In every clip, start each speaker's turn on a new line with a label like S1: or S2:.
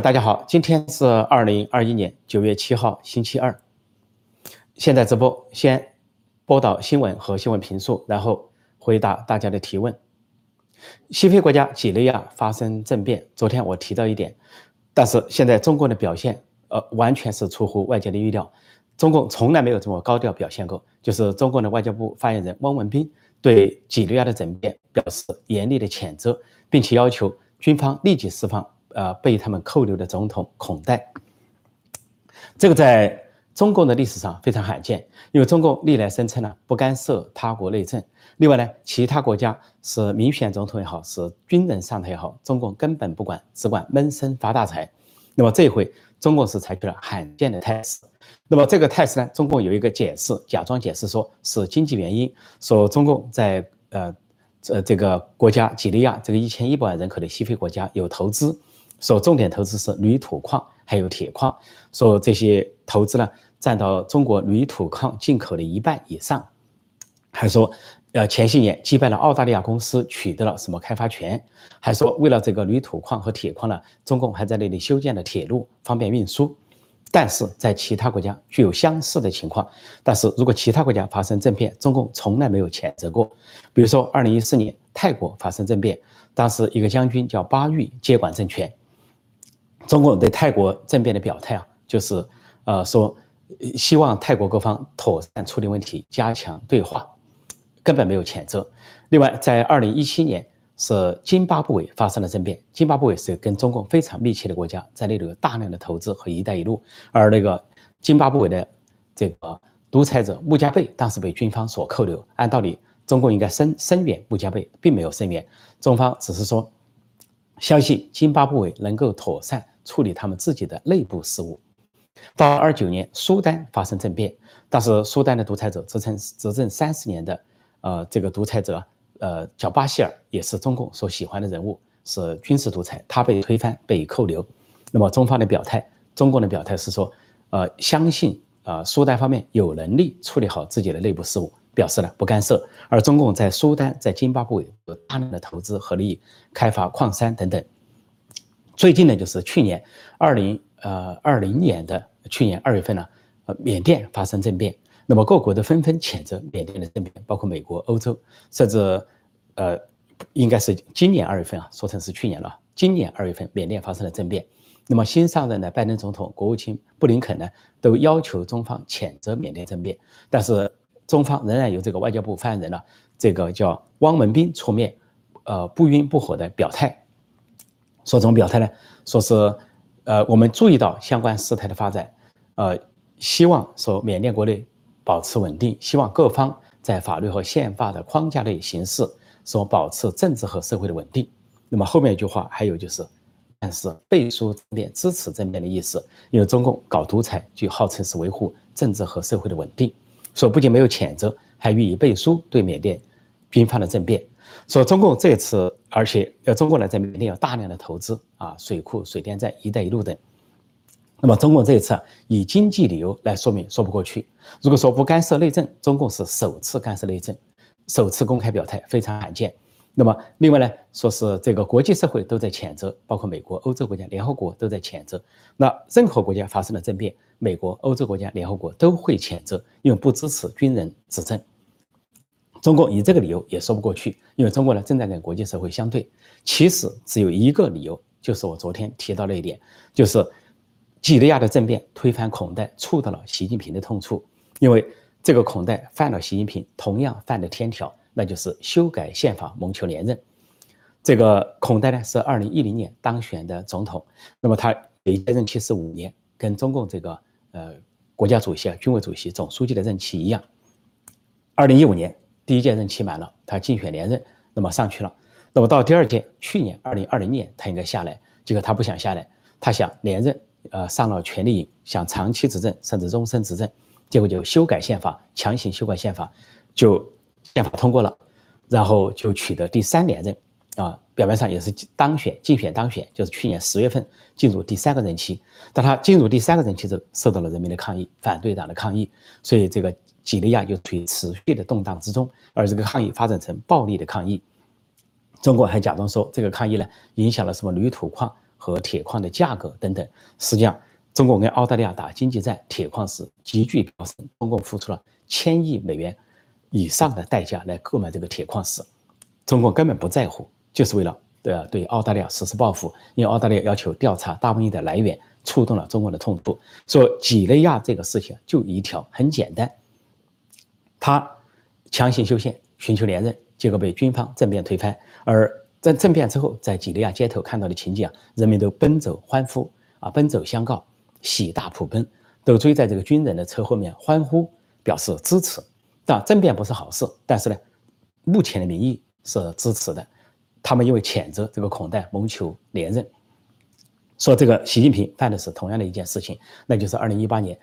S1: 大家好，今天是二零二一年九月七号，星期二。现在直播，先播导新闻和新闻评述，然后回答大家的提问。西非国家几内亚发生政变，昨天我提到一点，但是现在中国的表现，呃，完全是出乎外界的预料。中共从来没有这么高调表现过，就是中共的外交部发言人汪文斌对几内亚的政变表示严厉的谴责，并且要求军方立即释放。呃，被他们扣留的总统孔代，这个在中共的历史上非常罕见，因为中共历来声称呢不干涉他国内政。另外呢，其他国家是民选总统也好，是军人上台也好，中共根本不管，只管闷声发大财。那么这回，中共是采取了罕见的态势。那么这个态势呢，中共有一个解释，假装解释说是经济原因，说中共在呃这这个国家几内亚这个一千一百万人口的西非国家有投资。说重点投资是铝土矿，还有铁矿。说这些投资呢，占到中国铝土矿进口的一半以上。还说，呃，前些年击败了澳大利亚公司，取得了什么开发权？还说，为了这个铝土矿和铁矿呢，中共还在那里修建了铁路，方便运输。但是在其他国家具有相似的情况。但是如果其他国家发生政变，中共从来没有谴责过。比如说，二零一四年泰国发生政变，当时一个将军叫巴育接管政权。中共对泰国政变的表态啊，就是呃说希望泰国各方妥善处理问题，加强对话，根本没有谴责。另外，在二零一七年是津巴布韦发生了政变，津巴布韦是跟中共非常密切的国家，在那里有大量的投资和“一带一路”，而那个津巴布韦的这个独裁者穆加贝当时被军方所扣留，按道理中共应该声声援穆加贝，并没有声援，中方只是说相信津巴布韦能够妥善。处理他们自己的内部事务。到二九年，苏丹发生政变，但是苏丹的独裁者执政执政三十年的，呃，这个独裁者，呃，叫巴希尔，也是中共所喜欢的人物，是军事独裁，他被推翻，被扣留。那么中方的表态，中共的表态是说，呃，相信啊，苏丹方面有能力处理好自己的内部事务，表示了不干涉。而中共在苏丹、在津巴布韦有大量的投资和利益，开发矿山等等。最近呢，就是去年二零呃二零年的去年二月份呢，呃，缅甸发生政变，那么各国都纷纷谴责缅甸的政变，包括美国、欧洲，甚至呃，应该是今年二月份啊，说成是去年了。今年二月份，缅甸发生了政变，那么新上任的拜登总统、国务卿布林肯呢，都要求中方谴责缅甸政变，但是中方仍然由这个外交部发言人呢，这个叫汪文斌出面，呃，不温不火的表态。说怎么表态呢？说是，呃，我们注意到相关事态的发展，呃，希望说缅甸国内保持稳定，希望各方在法律和宪法的框架内行事，说保持政治和社会的稳定。那么后面一句话还有就是，但是背书政变、支持政变的意思，因为中共搞独裁，就号称是维护政治和社会的稳定，说不仅没有谴责，还予以背书，对缅甸军方的政变。说中共这次，而且要中国呢在缅甸有大量的投资啊，水库、水电站、一带一路等。那么中共这一次以经济理由来说明，说不过去。如果说不干涉内政，中共是首次干涉内政，首次公开表态，非常罕见。那么另外呢，说是这个国际社会都在谴责，包括美国、欧洲国家、联合国都在谴责。那任何国家发生了政变，美国、欧洲国家、联合国都会谴责，因为不支持军人执政。中共以这个理由也说不过去，因为中国呢正在跟国际社会相对。其实只有一个理由，就是我昨天提到那一点，就是几内亚的政变推翻孔代，触到了习近平的痛处。因为这个孔代犯了习近平同样犯的天条，那就是修改宪法，谋求连任。这个孔代呢是二零一零年当选的总统，那么他一届任期是五年，跟中共这个呃国家主席啊、军委主席、总书记的任期一样。二零一五年。第一届任期满了，他竞选连任，那么上去了。那么到第二届，去年二零二零年他应该下来，结果他不想下来，他想连任，呃，上了权力瘾，想长期执政甚至终身执政，结果就修改宪法，强行修改宪法，就宪法通过了，然后就取得第三连任，啊，表面上也是当选，竞选当选，就是去年十月份进入第三个任期，但他进入第三个任期之后，受到了人民的抗议，反对党的抗议，所以这个。几内亚就处于持续的动荡之中，而这个抗议发展成暴力的抗议。中国还假装说这个抗议呢影响了什么铝土矿和铁矿的价格等等。实际上，中国跟澳大利亚打经济战，铁矿石急剧飙升，中共付出了千亿美元以上的代价来购买这个铁矿石，中国根本不在乎，就是为了对对澳大利亚实施报复。因为澳大利亚要求调查大瘟疫的来源，触动了中国的痛处。说几内亚这个事情就一条，很简单，他强行修宪，寻求连任，结果被军方政变推翻。而在政变之后，在几内亚街头看到的情景啊，人民都奔走欢呼啊，奔走相告。喜大普奔，都追在这个军人的车后面欢呼，表示支持。但政变不是好事，但是呢，目前的民意是支持的。他们因为谴责这个孔代谋求连任，说这个习近平犯的是同样的一件事情，那就是二零一八年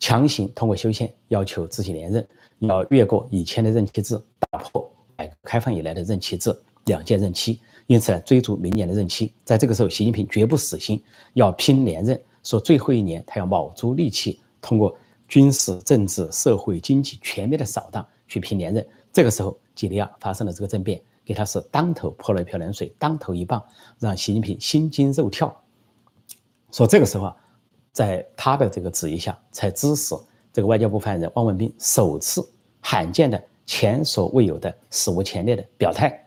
S1: 强行通过修宪要求自己连任，要越过以前的任期制，打破改革开放以来的任期制，两届任期。因此呢，追逐明年的任期。在这个时候，习近平绝不死心，要拼连任。说最后一年，他要卯足力气，通过军事、政治、社会、经济全面的扫荡去拼连任。这个时候，几内亚发生了这个政变，给他是当头泼了一瓢冷水，当头一棒，让习近平心惊肉跳。说这个时候啊，在他的这个旨意下，才支持这个外交部发言人汪文斌首次罕见的、前所未有的、史无前例的表态，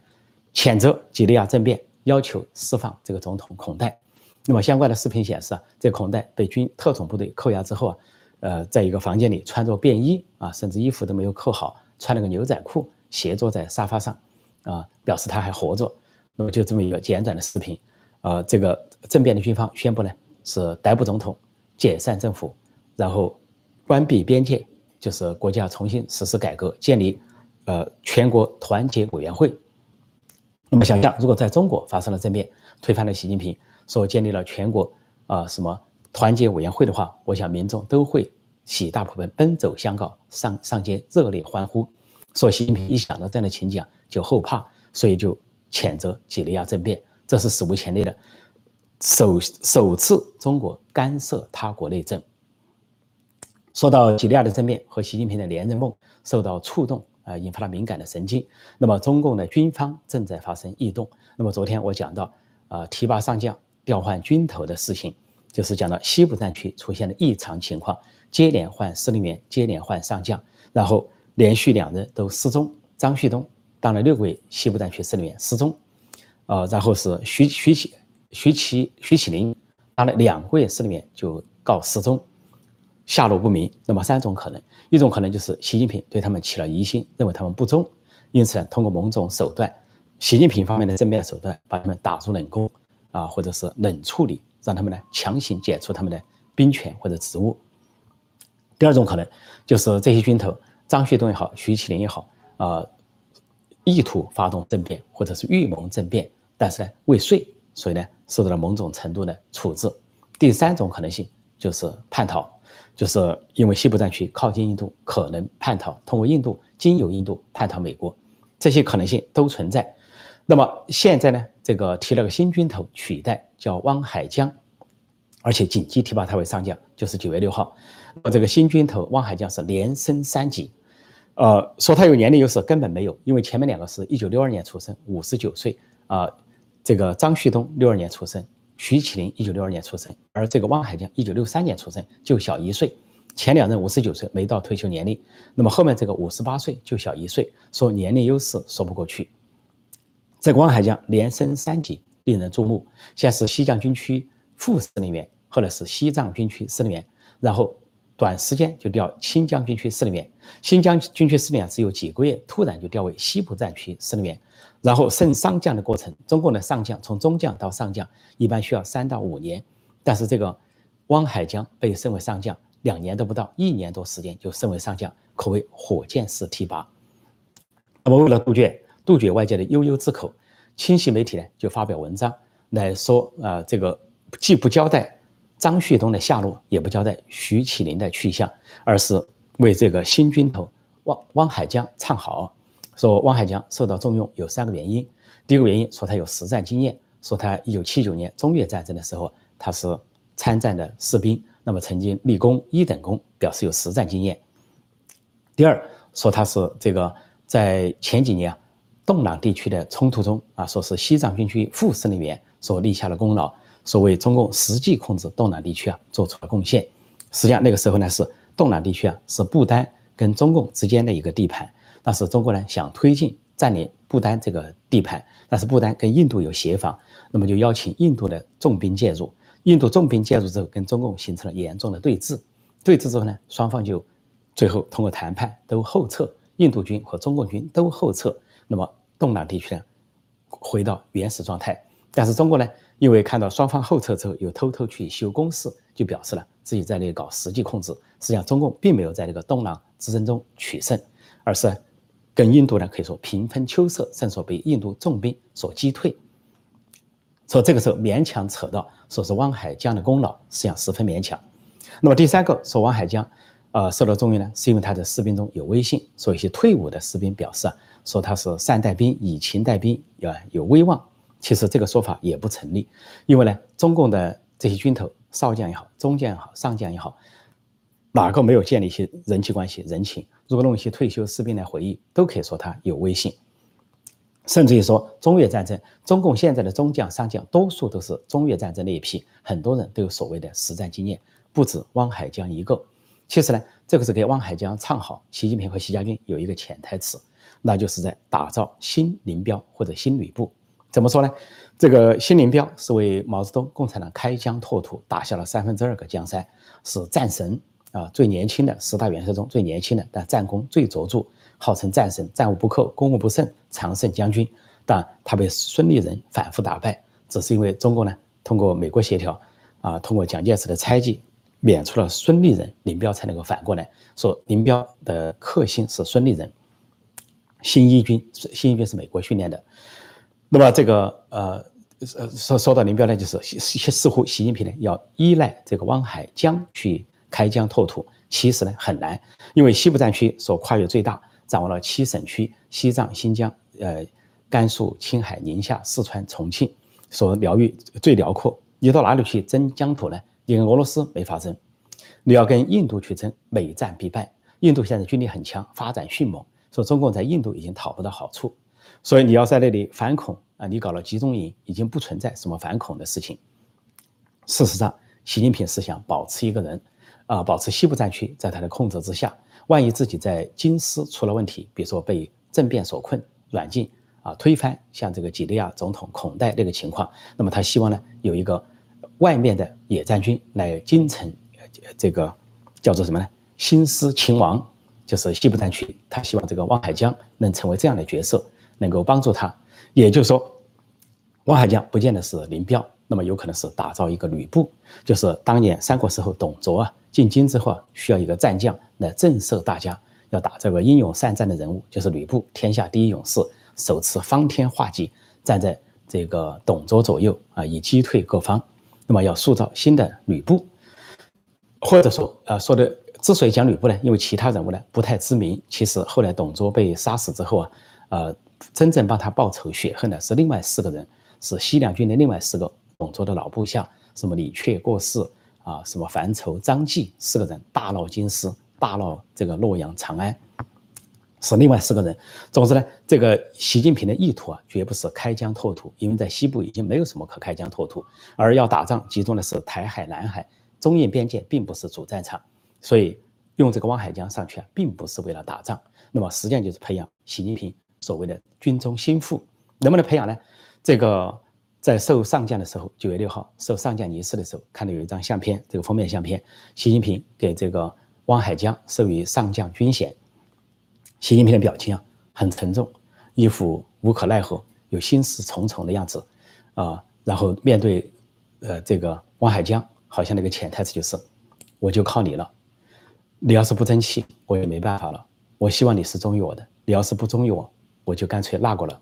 S1: 谴责几内亚政变，要求释放这个总统孔代。那么相关的视频显示啊，这孔代被军特种部队扣押之后啊，呃，在一个房间里穿着便衣啊，甚至衣服都没有扣好，穿了个牛仔裤，斜坐在沙发上，啊，表示他还活着。那么就这么一个简短的视频，呃，这个政变的军方宣布呢是逮捕总统，解散政府，然后关闭边界，就是国家重新实施改革，建立呃全国团结委员会。那么想象如果在中国发生了政变，推翻了习近平。说建立了全国啊什么团结委员会的话，我想民众都会喜大普奔，奔走相告，上上街热烈欢呼。说习近平一想到这样的情景啊就后怕，所以就谴责几内亚政变，这是史无前例的首首次中国干涉他国内政。说到几内亚的政变和习近平的连任梦受到触动啊，引发了敏感的神经。那么中共的军方正在发生异动。那么昨天我讲到啊，提拔上将。调换军头的事情，就是讲到西部战区出现了异常情况，接连换司令员，接连换上将，然后连续两人都失踪。张旭东当了六个月西部战区司令员失踪，呃，然后是徐徐启徐启徐启林当了两个月司令员就告失踪，下落不明。那么三种可能，一种可能就是习近平对他们起了疑心，认为他们不忠，因此通过某种手段，习近平方面的正面手段把他们打入冷宫。啊，或者是冷处理，让他们呢强行解除他们的兵权或者职务。第二种可能就是这些军头张旭东也好，徐启林也好，啊，意图发动政变或者是预谋政变，但是呢未遂，所以呢受到了某种程度的处置。第三种可能性就是叛逃，就是因为西部战区靠近印度，可能叛逃，通过印度经由印度叛逃美国，这些可能性都存在。那么现在呢？这个提了个新军头取代，叫汪海江，而且紧急提拔他为上将，就是九月六号。这个新军头汪海江是连升三级，呃，说他有年龄优势根本没有，因为前面两个是一九六二年出生，五十九岁啊。这个张旭东六二年出生，徐启林一九六二年出生，而这个汪海江一九六三年出生，就小一岁。前两任五十九岁没到退休年龄，那么后面这个五十八岁就小一岁，说年龄优势说不过去。这个汪海江连升三级，令人注目。先是西藏军区副司令员，后来是西藏军区司令员，然后短时间就调新疆军区司令员。新疆军区司令员只有几个月，突然就调为西部战区司令员。然后升上将的过程，中共的上将从中将到上将一般需要三到五年，但是这个汪海江被升为上将，两年都不到，一年多时间就升为上将，可谓火箭式提拔。那么为了杜绝。杜绝外界的悠悠之口，清晰媒体呢就发表文章来说啊，这个既不交代张旭东的下落，也不交代徐启林的去向，而是为这个新军头汪汪海江唱好，说汪海江受到重用有三个原因，第一个原因说他有实战经验，说他一九七九年中越战争的时候他是参战的士兵，那么曾经立功一等功，表示有实战经验。第二说他是这个在前几年啊。洞朗地区的冲突中啊，说是西藏军区副司令员所立下的功劳，所谓中共实际控制东南地区啊做出了贡献。实际上那个时候呢是东南地区啊是不丹跟中共之间的一个地盘，但是中国呢想推进占领不丹这个地盘，但是不丹跟印度有协防，那么就邀请印度的重兵介入。印度重兵介入之后，跟中共形成了严重的对峙。对峙之后呢，双方就最后通过谈判都后撤，印度军和中共军都后撤。那么东南地区呢，回到原始状态。但是中国呢，因为看到双方后撤之后，又偷偷去修工事，就表示了自己在那里搞实际控制。实际上，中共并没有在这个东南之争中取胜，而是跟印度呢可以说平分秋色，甚至被印度重兵所击退。所以这个时候勉强扯到说是汪海江的功劳，实际上十分勉强。那么第三个说汪海江，呃，受到重用呢，是因为他的士兵中有威信，所以一些退伍的士兵表示啊，说他是善带兵、以情带兵，啊有威望。其实这个说法也不成立，因为呢，中共的这些军头，少将也好，中将也好，上将也好，哪个没有建立一些人际关系、人情？如果弄一些退休士兵来回忆，都可以说他有威信。甚至于说中越战争，中共现在的中将、上将，多数都是中越战争那一批，很多人都有所谓的实战经验，不止汪海江一个。其实呢，这个是给汪海江唱好。习近平和习家军有一个潜台词，那就是在打造新林彪或者新吕布。怎么说呢？这个新林彪是为毛泽东共产党开疆拓土，打下了三分之二个江山，是战神啊，最年轻的十大元帅中最年轻的，但战功最卓著。号称战神，战无不克，攻无不胜，常胜将军。但他被孙立人反复打败，只是因为中国呢，通过美国协调，啊，通过蒋介石的猜忌，免除了孙立人，林彪才能够反过来说，林彪的克星是孙立人。新一军，新一军是美国训练的。那么这个呃呃，说说到林彪呢，就是似乎习近平呢要依赖这个汪海江去开疆拓土，其实呢很难，因为西部战区所跨越最大。掌握了七省区：西藏、新疆、呃，甘肃、青海、宁夏、四川、重庆，所疗域最辽阔。你到哪里去争疆土呢？你跟俄罗斯没法争，你要跟印度去争，每战必败。印度现在军力很强，发展迅猛，说中共在印度已经讨不到好处，所以你要在那里反恐啊，你搞了集中营，已经不存在什么反恐的事情。事实上，习近平是想保持一个人，啊，保持西部战区在他的控制之下。万一自己在京师出了问题，比如说被政变所困、软禁啊、推翻，像这个几内亚总统孔代那个情况，那么他希望呢有一个外面的野战军来京城，这个叫做什么呢？新师秦王，就是西部战区，他希望这个汪海江能成为这样的角色，能够帮助他。也就是说，汪海江不见得是林彪，那么有可能是打造一个吕布，就是当年三国时候董卓啊。进京之后啊，需要一个战将来震慑大家，要打这个英勇善战的人物，就是吕布，天下第一勇士，手持方天画戟，站在这个董卓左右啊，以击退各方。那么要塑造新的吕布，或者说啊，说的之所以讲吕布呢，因为其他人物呢不太知名。其实后来董卓被杀死之后啊，呃，真正帮他报仇雪恨的是另外四个人，是西凉军的另外四个董卓的老部下，什么李榷过世。啊，什么樊稠、张继四个人大闹京师，大闹这个洛阳、长安，是另外四个人。总之呢，这个习近平的意图啊，绝不是开疆拓土，因为在西部已经没有什么可开疆拓土，而要打仗，集中的是台海、南海、中印边界，并不是主战场。所以用这个汪海江上去啊，并不是为了打仗，那么实际上就是培养习近平所谓的军中心腹。能不能培养呢？这个。在授上将的时候，九月六号授上将仪式的时候，看到有一张相片，这个封面相片，习近平给这个汪海江授予上将军衔。习近平的表情啊，很沉重，一副无可奈何、有心事重重的样子，啊，然后面对，呃，这个汪海江，好像那个潜台词就是，我就靠你了，你要是不争气，我也没办法了。我希望你是忠于我的，你要是不忠于我，我就干脆那个了，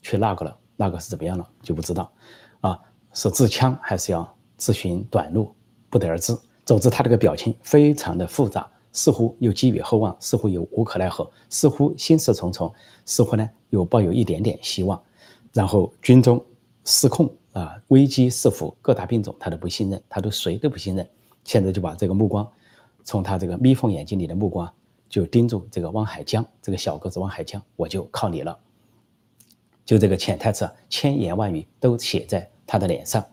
S1: 去那个了。那个是怎么样了就不知道，啊，是自枪还是要自寻短路，不得而知。总之，他这个表情非常的复杂，似乎又寄予厚望，似乎又无可奈何，似乎心事重重，似乎呢又抱有一点点希望。然后军中失控啊，危机四伏，各大兵种他都不信任，他都谁都不信任。现在就把这个目光，从他这个眯缝眼睛里的目光，就盯住这个汪海江，这个小个子汪海江，我就靠你了。就这个潜台词，千言万语都写在他的脸上。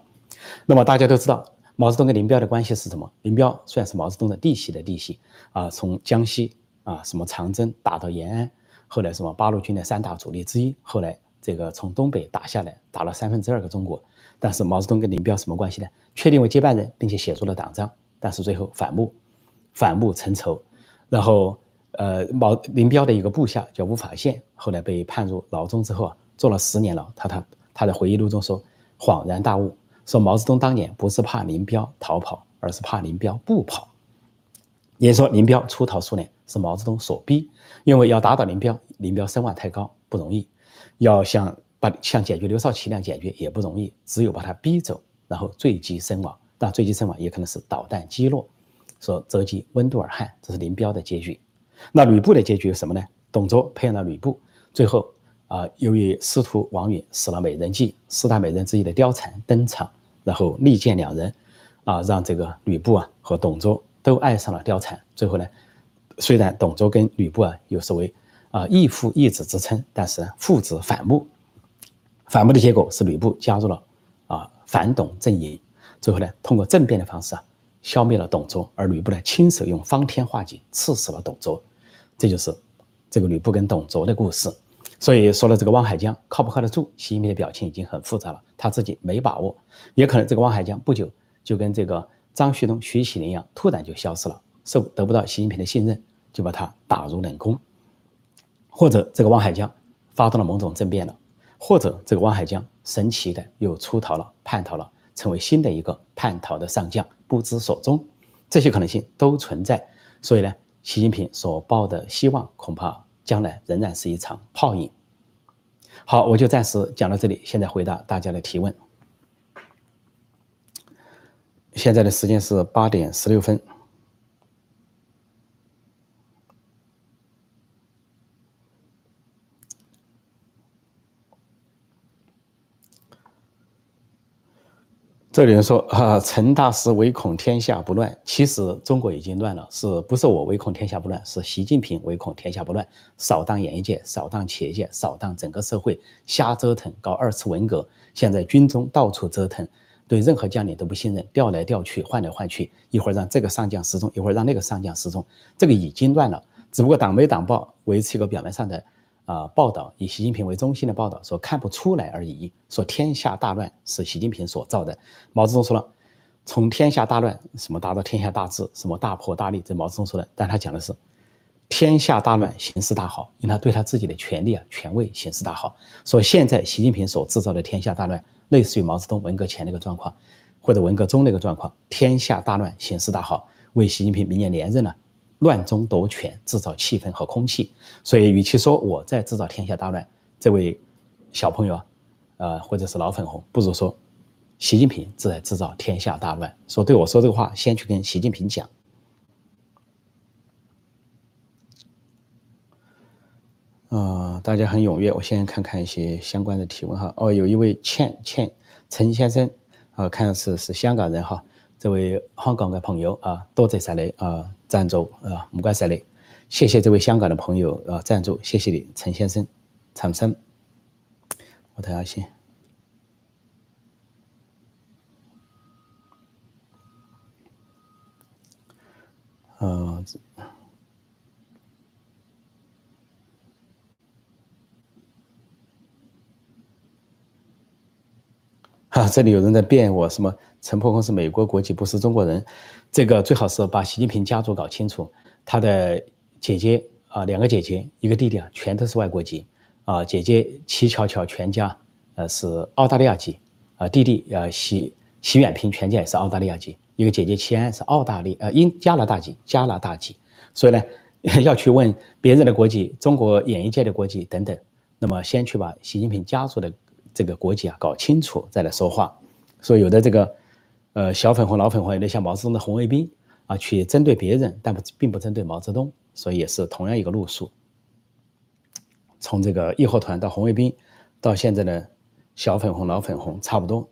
S1: 那么大家都知道，毛泽东跟林彪的关系是什么？林彪算是毛泽东的弟媳的弟媳啊，从江西啊什么长征打到延安，后来什么八路军的三大主力之一，后来这个从东北打下来，打了三分之二个中国。但是毛泽东跟林彪什么关系呢？确定为接班人，并且写出了党章，但是最后反目，反目成仇，然后呃毛林彪的一个部下叫吴法宪，后来被判入牢中之后啊，做了十年了。他他他在回忆录中说，恍然大悟，说毛泽东当年不是怕林彪逃跑，而是怕林彪不跑。也说林彪出逃苏联是毛泽东所逼，因为要打倒林彪，林彪声望太高不容易，要想。把想解决刘少奇那样解决也不容易，只有把他逼走，然后坠机身亡。但坠机身亡也可能是导弹击落，说折机温度尔汗，这是林彪的结局。那吕布的结局有什么呢？董卓培养了吕布，最后啊，由于师徒王允死了美人计，四大美人之一的貂蝉登场，然后力荐两人，啊，让这个吕布啊和董卓都爱上了貂蝉。最后呢，虽然董卓跟吕布啊有所谓啊义父义子之称，但是父子反目。反目的结果是吕布加入了啊反董阵营，最后呢通过政变的方式啊消灭了董卓，而吕布呢亲手用方天画戟刺死了董卓，这就是这个吕布跟董卓的故事。所以说了这个汪海江靠不靠得住，习近平的表情已经很复杂了，他自己没把握，也可能这个汪海江不久就跟这个张旭东、徐启林一样，突然就消失了，受得不到习近平的信任，就把他打入冷宫，或者这个汪海江发动了某种政变了。或者这个汪海江神奇的又出逃了、叛逃了，成为新的一个叛逃的上将，不知所踪，这些可能性都存在。所以呢，习近平所抱的希望，恐怕将来仍然是一场泡影。好，我就暂时讲到这里，现在回答大家的提问。现在的时间是八点十六分。这里人说啊，陈大师唯恐天下不乱。其实中国已经乱了，是不是我唯恐天下不乱？是习近平唯恐天下不乱。扫荡演艺界，扫荡企业界，扫荡整个社会，瞎折腾，搞二次文革。现在军中到处折腾，对任何将领都不信任，调来调去，换来换去，一会儿让这个上将失踪，一会儿让那个上将失踪。这个已经乱了，只不过党媒党报维持一个表面上的。啊，报道以习近平为中心的报道说看不出来而已，说天下大乱是习近平所造的。毛泽东说了，从天下大乱什么达到天下大治，什么大破大立，这毛泽东说的。但他讲的是天下大乱，形势大好，因为他对他自己的权力啊、权位形势大好。说现在习近平所制造的天下大乱，类似于毛泽东文革前那个状况，或者文革中那个状况，天下大乱，形势大好，为习近平明年连任了。乱中夺权，制造气氛和空气，所以与其说我在制造天下大乱，这位小朋友啊，呃，或者是老粉红，不如说习近平正在制造天下大乱。说对我说这个话，先去跟习近平讲。啊，大家很踊跃，我先看看一些相关的提问哈。哦，有一位倩倩陈先生，啊，看是是香港人哈。这位香港的朋友啊，多谢晒你啊，赞助啊，唔该晒你，谢谢这位香港的朋友啊，赞助，谢谢你，陈先生，陈生，我睇下先，呃，这里有人在辩我什么？陈破空是美国国籍，不是中国人，这个最好是把习近平家族搞清楚。他的姐姐啊，两个姐姐，一个弟弟啊，全都是外国籍啊。姐姐齐巧巧全家呃是澳大利亚籍啊，弟弟呃习习远平全家也是澳大利亚籍。一个姐姐齐安是澳大利呃英加拿大籍，加拿大籍。所以呢，要去问别人的国籍，中国演艺界的国籍等等，那么先去把习近平家族的这个国籍啊搞清楚，再来说话。所以有的这个。呃，小粉红、老粉红有点像毛泽东的红卫兵啊，去针对别人，但不并不针对毛泽东，所以也是同样一个路数。从这个义和团到红卫兵，到现在的小粉红、老粉红，差不多。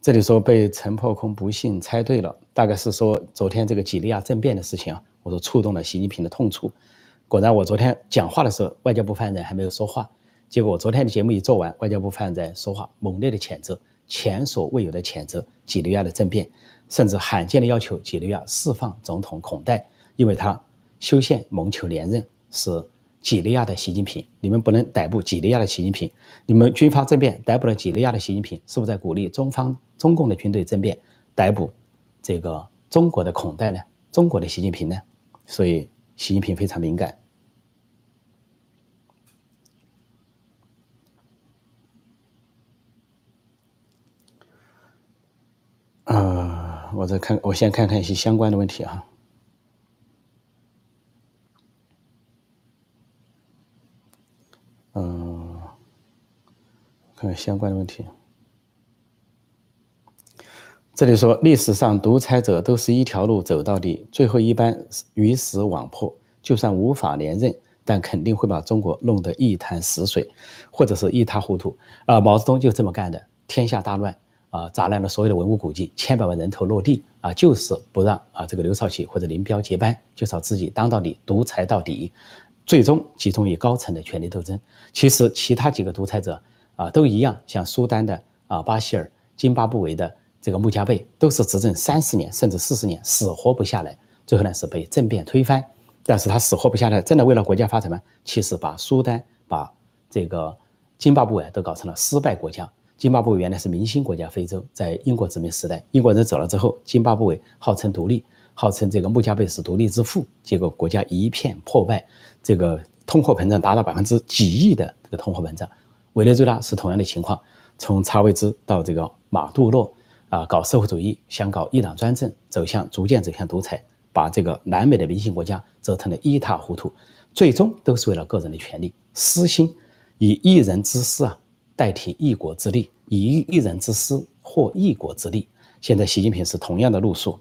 S1: 这里说被陈破空不幸猜对了，大概是说昨天这个几内亚政变的事情啊，我说触动了习近平的痛处。果然，我昨天讲话的时候，外交部发言人还没有说话，结果昨天的节目一做完，外交部发言人说话，猛烈的谴责。前所未有的谴责几内亚的政变，甚至罕见的要求几内亚释放总统孔代，因为他修宪谋求连任，是几内亚的习近平。你们不能逮捕几内亚的习近平，你们军阀政变逮捕了几内亚的习近平，是不是在鼓励中方中共的军队政变逮捕这个中国的孔代呢？中国的习近平呢？所以习近平非常敏感。呃，我再看，我先看看一些相关的问题啊。嗯，看相关的问题。这里说，历史上独裁者都是一条路走到底，最后一般鱼死网破。就算无法连任，但肯定会把中国弄得一潭死水，或者是一塌糊涂。啊，毛泽东就这么干的，天下大乱。啊，砸烂了所有的文物古迹，千百万人头落地啊，就是不让啊这个刘少奇或者林彪接班，就是要自己当到底，独裁到底，最终集中于高层的权力斗争。其实其他几个独裁者啊都一样，像苏丹的啊巴希尔、津巴布韦的这个穆加贝，都是执政三十年甚至四十年，死活不下来，最后呢是被政变推翻。但是他死活不下来，真的为了国家发展吗？其实把苏丹、把这个津巴布韦都搞成了失败国家。津巴布韦原来是明星国家，非洲在英国殖民时代，英国人走了之后，津巴布韦号称独立，号称这个穆加贝是独立之父，结果国家一片破败，这个通货膨胀达到百分之几亿的这个通货膨胀。委内瑞拉是同样的情况，从查韦兹到这个马杜罗啊，搞社会主义，想搞一党专政，走向逐渐走向独裁，把这个南美的明星国家折腾得一塌糊涂，最终都是为了个人的权利，私心，以一人之私啊。代替一国之力，以一人之私获一国之力。现在习近平是同样的路数。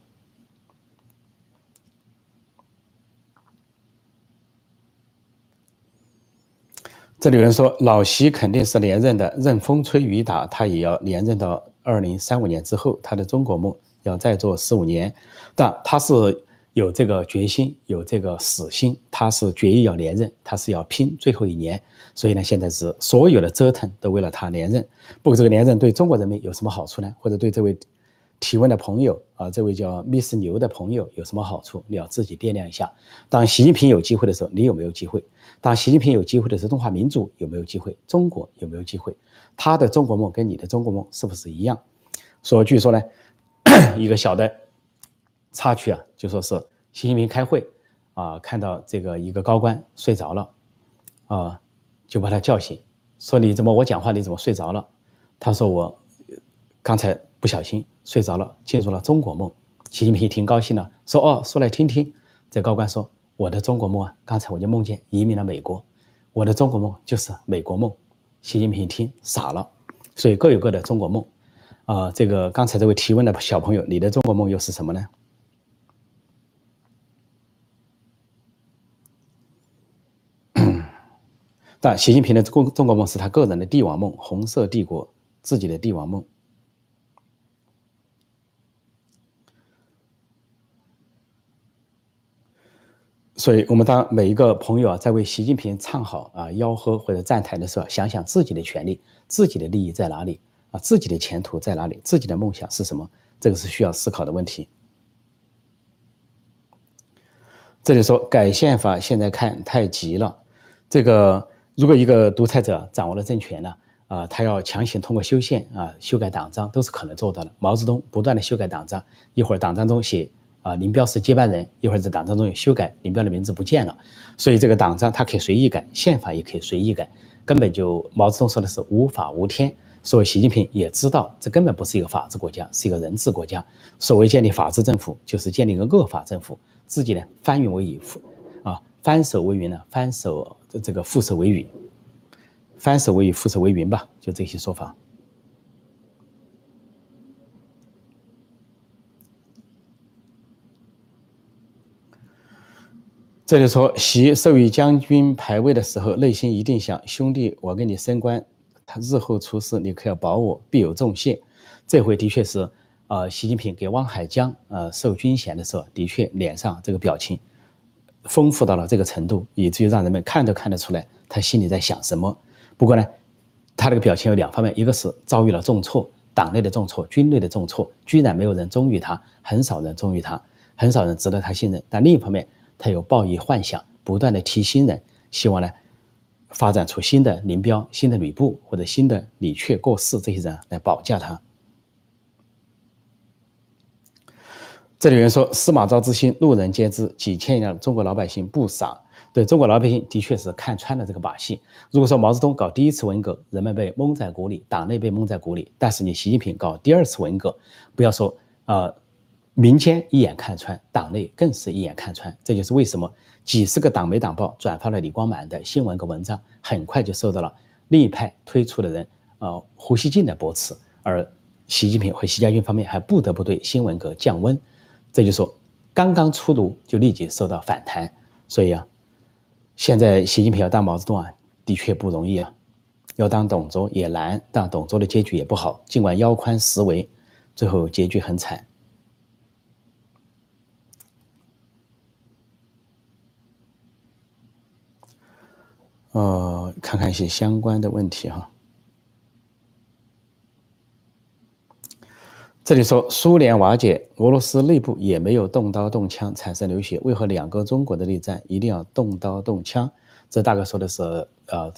S1: 这里有人说老习肯定是连任的，任风吹雨打，他也要连任到二零三五年之后，他的中国梦要再做十五年，但他是。有这个决心，有这个死心，他是决意要连任，他是要拼最后一年，所以呢，现在是所有的折腾都为了他连任。不过这个连任对中国人民有什么好处呢？或者对这位提问的朋友啊，这位叫 Miss 牛的朋友有什么好处？你要自己掂量一下。当习近平有机会的时候，你有没有机会？当习近平有机会的时候，中华民族有没有机会？中国有没有机会？他的中国梦跟你的中国梦是不是一样？说，据说呢，一个小的。插曲啊，就说是习近平开会，啊，看到这个一个高官睡着了，啊，就把他叫醒，说你怎么我讲话你怎么睡着了？他说我刚才不小心睡着了，进入了中国梦。习近平挺高兴的，说哦，说来听听。这高官说我的中国梦啊，刚才我就梦见移民了美国，我的中国梦就是美国梦。习近平一听傻了，所以各有各的中国梦，啊，这个刚才这位提问的小朋友，你的中国梦又是什么呢？但习近平的中中国梦是他个人的帝王梦，红色帝国自己的帝王梦。所以，我们当每一个朋友啊，在为习近平唱好啊、吆喝或者站台的时候，想想自己的权利、自己的利益在哪里啊，自己的前途在哪里，自己的梦想是什么？这个是需要思考的问题。这里说改宪法，现在看太急了，这个。如果一个独裁者掌握了政权呢，啊，他要强行通过修宪啊修改党章都是可能做到的。毛泽东不断的修改党章，一会儿党章中写啊林彪是接班人，一会儿在党章中有修改林彪的名字不见了，所以这个党章他可以随意改，宪法也可以随意改，根本就毛泽东说的是无法无天。所以习近平也知道这根本不是一个法治国家，是一个人治国家。所谓建立法治政府，就是建立一个恶法政府，自己呢翻云为雨，啊翻手为云呢翻手。这这个覆手为雨，翻手为雨，覆手为云吧，就这些说法。这里说，习授予将军牌位的时候，内心一定想：兄弟，我给你升官，他日后出事，你可要保我，必有重谢。这回的确是，呃，习近平给汪海江呃授军衔的时候，的确脸上这个表情。丰富到了这个程度，以至于让人们看都看得出来他心里在想什么。不过呢，他这个表情有两方面：一个是遭遇了重挫，党内的重挫、军内的重挫，居然没有人忠于他，很少人忠于他，很少人值得他信任。但另一方面，他又抱以幻想，不断的提新人，希望呢发展出新的林彪、新的吕布或者新的李榷、过世这些人来保驾他。这里有人说司马昭之心，路人皆知，几千年中国老百姓不傻。对中国老百姓的确是看穿了这个把戏。如果说毛泽东搞第一次文革，人们被蒙在鼓里，党内被蒙在鼓里，但是你习近平搞第二次文革，不要说呃，民间一眼看穿，党内更是一眼看穿。这就是为什么几十个党媒党报转发了李光满的新闻和文章，很快就受到了另一派推出的人呃胡锡进的驳斥，而习近平和习家军方面还不得不对新文革降温。这就说，刚刚出炉就立即受到反弹，所以啊，现在习近平要当毛泽东啊，的确不容易啊，要当董卓也难，当董卓的结局也不好，尽管腰宽实围，最后结局很惨。呃，看看一些相关的问题哈。这里说苏联瓦解，俄罗斯内部也没有动刀动枪产生流血，为何两个中国的内战一定要动刀动枪？这大概说的是呃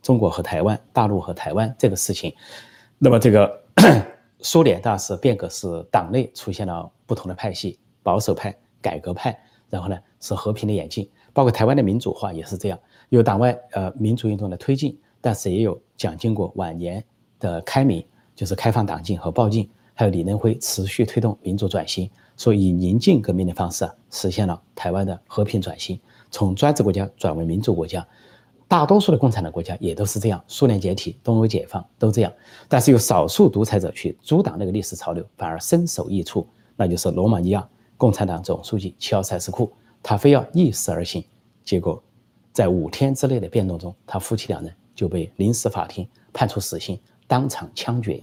S1: 中国和台湾、大陆和台湾这个事情。那么这个 苏联大是变革是党内出现了不同的派系，保守派、改革派，然后呢是和平的演进，包括台湾的民主化也是这样，有党外呃民主运动的推进，但是也有蒋经国晚年的开明，就是开放党禁和报禁。还有李登辉持续推动民主转型，所以以宁静革命的方式实现了台湾的和平转型，从专制国家转为民主国家。大多数的共产党国家也都是这样，苏联解体、东欧解放都这样。但是有少数独裁者去阻挡那个历史潮流，反而身首异处，那就是罗马尼亚共产党总书记齐奥塞斯库，他非要逆势而行，结果在五天之内的变动中，他夫妻两人就被临时法庭判处死刑，当场枪决。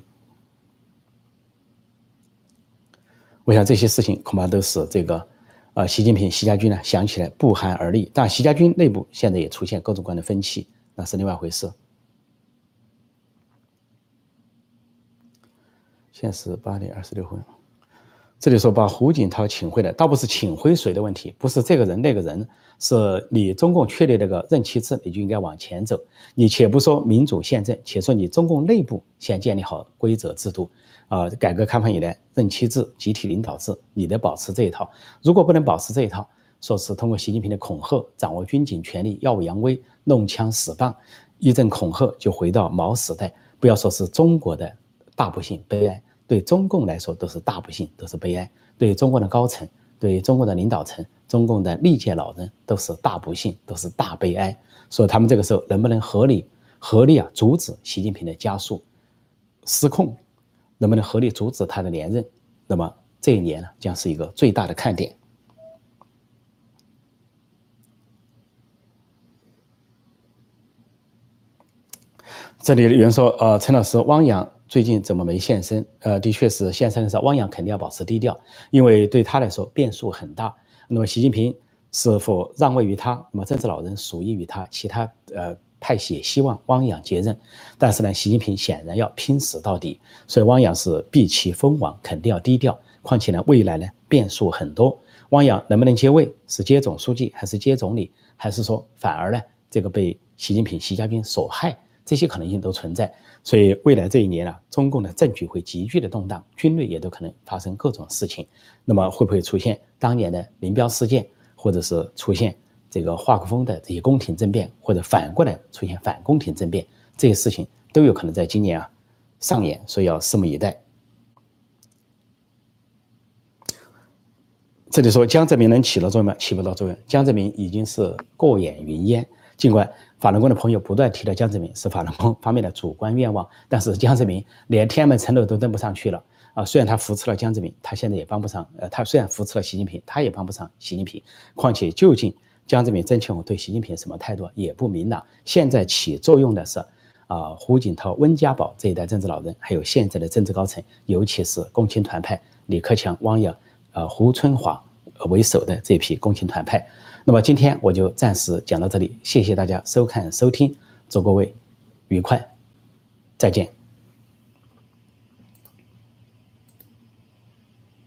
S1: 我想这些事情恐怕都是这个，呃，习近平、习家军呢想起来不寒而栗。但习家军内部现在也出现各种各样的分歧，那是另外一回事。现时八点二十六分，这里说把胡锦涛请回来，倒不是请回谁的问题，不是这个人那个人，是你中共确立那个任期制，你就应该往前走。你且不说民主宪政，且说你中共内部先建立好规则制度。啊，改革开放以来，任期制、集体领导制，你得保持这一套。如果不能保持这一套，说是通过习近平的恐吓，掌握军警权力，耀武扬威，弄枪使棒，一阵恐吓就回到毛时代。不要说是中国的大不幸、悲哀，对中共来说都是大不幸，都是悲哀。对中共的高层，对中共的领导层，中共的历届老人都是大不幸，都是大悲哀。所以他们这个时候能不能合理、合力啊，阻止习近平的加速失控？能不能合力阻止他的连任？那么这一年呢，将是一个最大的看点。这里有人说，呃，陈老师，汪洋最近怎么没现身？呃，的确是现身的时候，汪洋肯定要保持低调，因为对他来说变数很大。那么习近平是否让位于他？那么政治老人属意于他，其他呃。派系也希望汪洋接任，但是呢，习近平显然要拼死到底，所以汪洋是避其锋芒，肯定要低调。况且呢，未来呢变数很多，汪洋能不能接位，是接总书记还是接总理，还是说反而呢这个被习近平、习家军所害，这些可能性都存在。所以未来这一年啊，中共的政局会急剧的动荡，军队也都可能发生各种事情。那么会不会出现当年的林彪事件，或者是出现？这个华国锋的这些宫廷政变，或者反过来出现反宫廷政变，这些事情都有可能在今年啊上演，所以要拭目以待。这里说江泽民能起到作用吗？起不到作用。江泽民已经是过眼云烟，尽管法轮功的朋友不断提到江泽民是法轮功方面的主观愿望，但是江泽民连天安门城楼都登不上去了啊！虽然他扶持了江泽民，他现在也帮不上。呃，他虽然扶持了习近平，他也帮不上习近平。况且究竟？江泽民、曾庆红对习近平什么态度也不明朗。现在起作用的是，啊，胡锦涛、温家宝这一代政治老人，还有现在的政治高层，尤其是共青团派李克强、汪洋、呃胡春华为首的这批共青团派。那么今天我就暂时讲到这里，谢谢大家收看收听，祝各位愉快，再见。